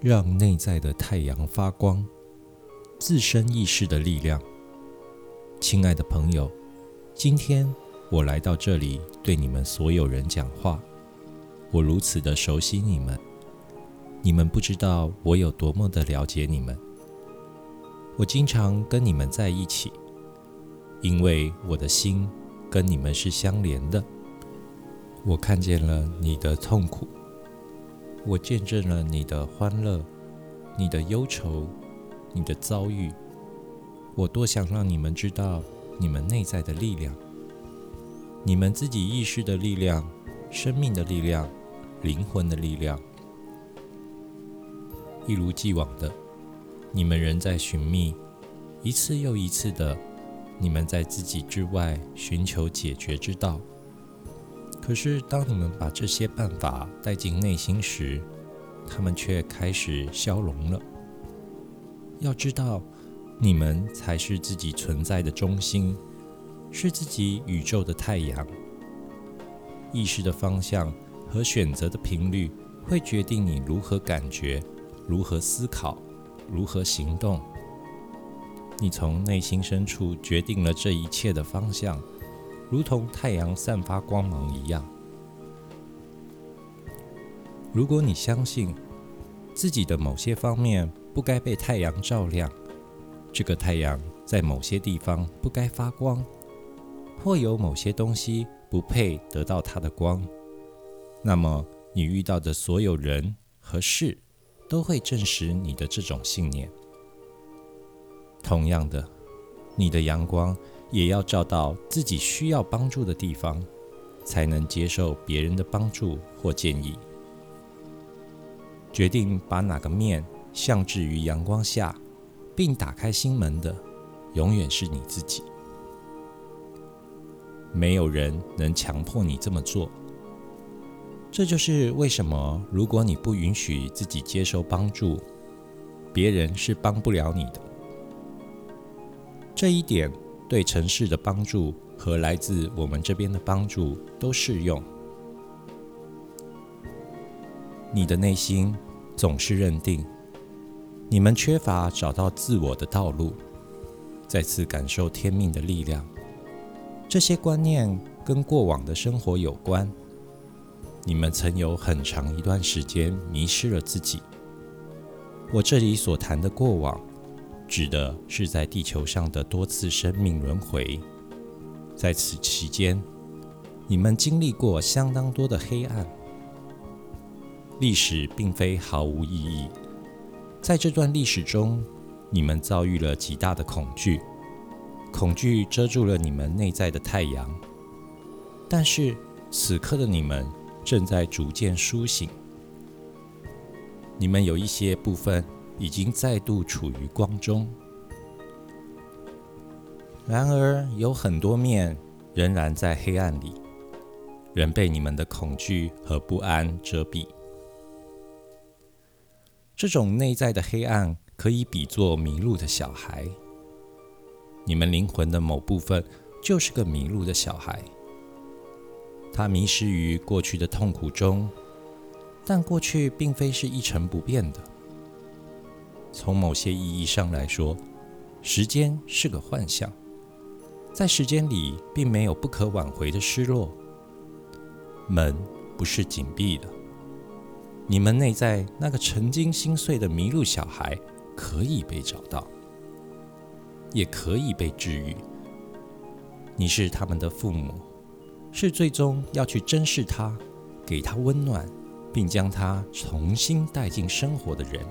让内在的太阳发光，自身意识的力量。亲爱的朋友，今天我来到这里，对你们所有人讲话。我如此的熟悉你们，你们不知道我有多么的了解你们。我经常跟你们在一起，因为我的心跟你们是相连的。我看见了你的痛苦。我见证了你的欢乐，你的忧愁，你的遭遇。我多想让你们知道你们内在的力量，你们自己意识的力量，生命的力量，灵魂的力量。一如既往的，你们仍在寻觅，一次又一次的，你们在自己之外寻求解决之道。可是，当你们把这些办法带进内心时，他们却开始消融了。要知道，你们才是自己存在的中心，是自己宇宙的太阳。意识的方向和选择的频率，会决定你如何感觉、如何思考、如何行动。你从内心深处决定了这一切的方向。如同太阳散发光芒一样，如果你相信自己的某些方面不该被太阳照亮，这个太阳在某些地方不该发光，或有某些东西不配得到它的光，那么你遇到的所有人和事都会证实你的这种信念。同样的，你的阳光。也要照到自己需要帮助的地方，才能接受别人的帮助或建议。决定把哪个面向置于阳光下，并打开心门的，永远是你自己。没有人能强迫你这么做。这就是为什么，如果你不允许自己接受帮助，别人是帮不了你的。这一点。对城市的帮助和来自我们这边的帮助都适用。你的内心总是认定你们缺乏找到自我的道路，再次感受天命的力量。这些观念跟过往的生活有关。你们曾有很长一段时间迷失了自己。我这里所谈的过往。指的是在地球上的多次生命轮回，在此期间，你们经历过相当多的黑暗。历史并非毫无意义，在这段历史中，你们遭遇了极大的恐惧，恐惧遮住了你们内在的太阳。但是此刻的你们正在逐渐苏醒，你们有一些部分。已经再度处于光中，然而有很多面仍然在黑暗里，仍被你们的恐惧和不安遮蔽。这种内在的黑暗可以比作迷路的小孩。你们灵魂的某部分就是个迷路的小孩，他迷失于过去的痛苦中，但过去并非是一成不变的。从某些意义上来说，时间是个幻象，在时间里并没有不可挽回的失落。门不是紧闭的，你们内在那个曾经心碎的迷路小孩可以被找到，也可以被治愈。你是他们的父母，是最终要去珍视他、给他温暖，并将他重新带进生活的人。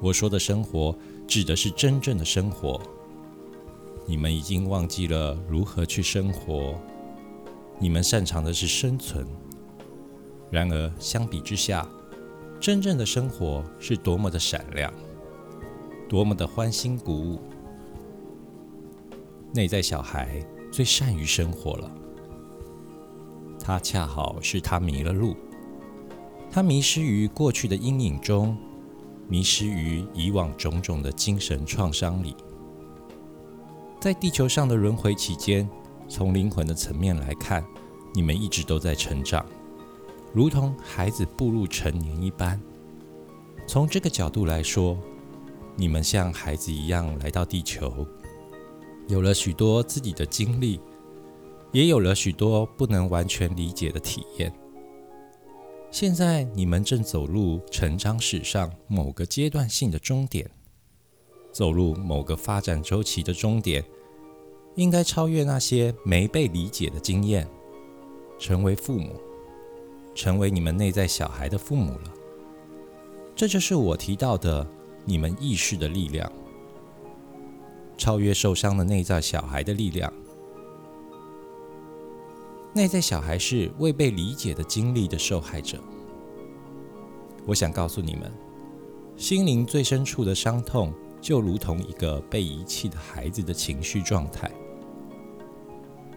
我说的生活指的是真正的生活。你们已经忘记了如何去生活，你们擅长的是生存。然而，相比之下，真正的生活是多么的闪亮，多么的欢欣鼓舞。内在小孩最善于生活了，他恰好是他迷了路，他迷失于过去的阴影中。迷失于以往种种的精神创伤里，在地球上的轮回期间，从灵魂的层面来看，你们一直都在成长，如同孩子步入成年一般。从这个角度来说，你们像孩子一样来到地球，有了许多自己的经历，也有了许多不能完全理解的体验。现在你们正走入成长史上某个阶段性的终点，走入某个发展周期的终点，应该超越那些没被理解的经验，成为父母，成为你们内在小孩的父母了。这就是我提到的你们意识的力量，超越受伤的内在小孩的力量。内在小孩是未被理解的经历的受害者。我想告诉你们，心灵最深处的伤痛，就如同一个被遗弃的孩子的情绪状态。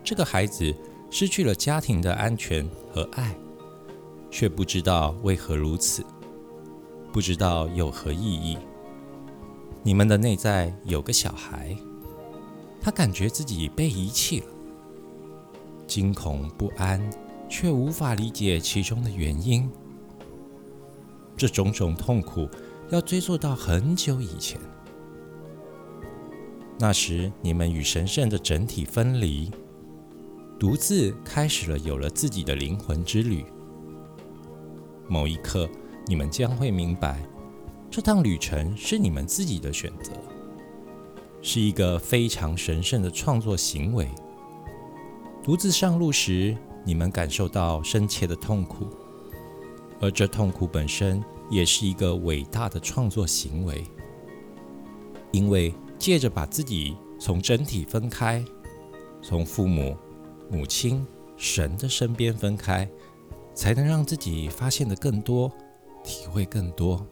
这个孩子失去了家庭的安全和爱，却不知道为何如此。不知道有何意义？你们的内在有个小孩，他感觉自己被遗弃了，惊恐不安，却无法理解其中的原因。这种种痛苦要追溯到很久以前，那时你们与神圣的整体分离，独自开始了有了自己的灵魂之旅。某一刻。你们将会明白，这趟旅程是你们自己的选择，是一个非常神圣的创作行为。独自上路时，你们感受到深切的痛苦，而这痛苦本身也是一个伟大的创作行为，因为借着把自己从整体分开，从父母、母亲、神的身边分开，才能让自己发现的更多。体会更多，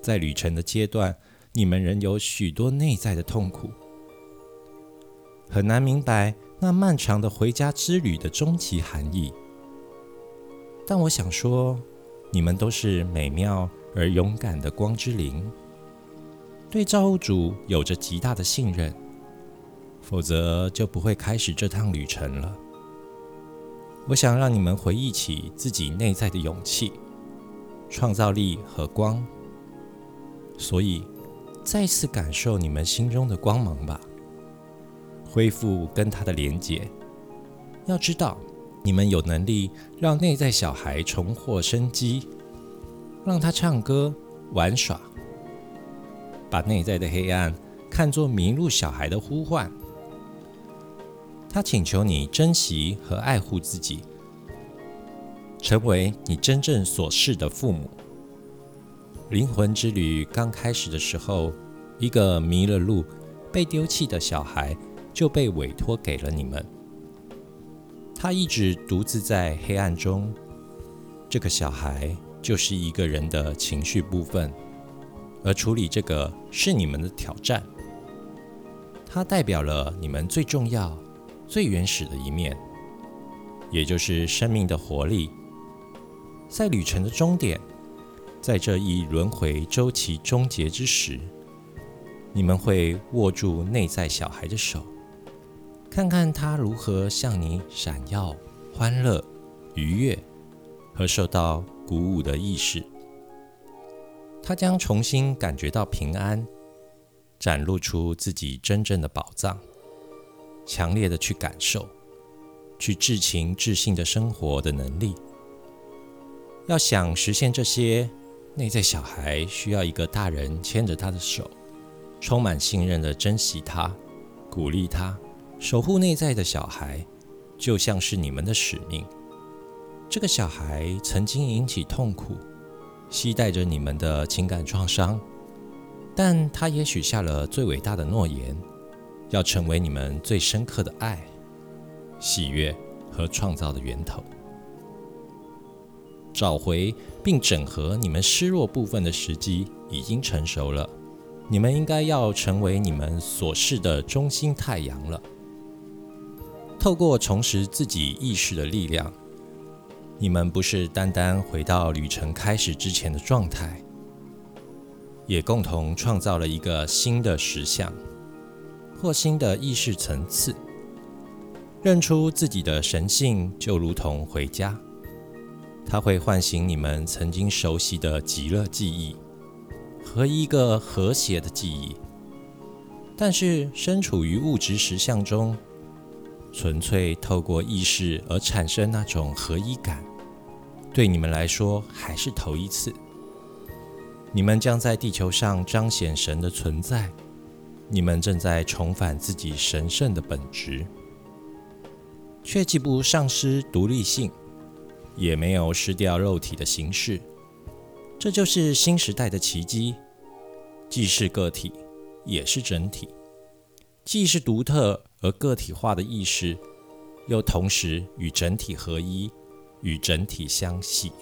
在旅程的阶段，你们仍有许多内在的痛苦，很难明白那漫长的回家之旅的终极含义。但我想说，你们都是美妙而勇敢的光之灵，对造物主有着极大的信任，否则就不会开始这趟旅程了。我想让你们回忆起自己内在的勇气。创造力和光，所以再次感受你们心中的光芒吧，恢复跟他的连结。要知道，你们有能力让内在小孩重获生机，让他唱歌、玩耍，把内在的黑暗看作迷路小孩的呼唤。他请求你珍惜和爱护自己。成为你真正所示的父母。灵魂之旅刚开始的时候，一个迷了路、被丢弃的小孩就被委托给了你们。他一直独自在黑暗中。这个小孩就是一个人的情绪部分，而处理这个是你们的挑战。它代表了你们最重要、最原始的一面，也就是生命的活力。在旅程的终点，在这一轮回周期终结之时，你们会握住内在小孩的手，看看他如何向你闪耀、欢乐、愉悦和受到鼓舞的意识。他将重新感觉到平安，展露出自己真正的宝藏，强烈的去感受，去至情至性的生活的能力。要想实现这些，内在小孩需要一个大人牵着他的手，充满信任的珍惜他，鼓励他，守护内在的小孩，就像是你们的使命。这个小孩曾经引起痛苦，携带着你们的情感创伤，但他也许下了最伟大的诺言，要成为你们最深刻的爱、喜悦和创造的源头。找回并整合你们失落部分的时机已经成熟了，你们应该要成为你们所示的中心太阳了。透过重拾自己意识的力量，你们不是单单回到旅程开始之前的状态，也共同创造了一个新的实相或新的意识层次。认出自己的神性，就如同回家。它会唤醒你们曾经熟悉的极乐记忆和一个和谐的记忆。但是，身处于物质实相中，纯粹透过意识而产生那种合一感，对你们来说还是头一次。你们将在地球上彰显神的存在，你们正在重返自己神圣的本质，却既不丧失独立性，也没有失掉肉体的形式。这就是新时代的奇迹，既是个体。也是整体，既是独特而个体化的意识，又同时与整体合一，与整体相系。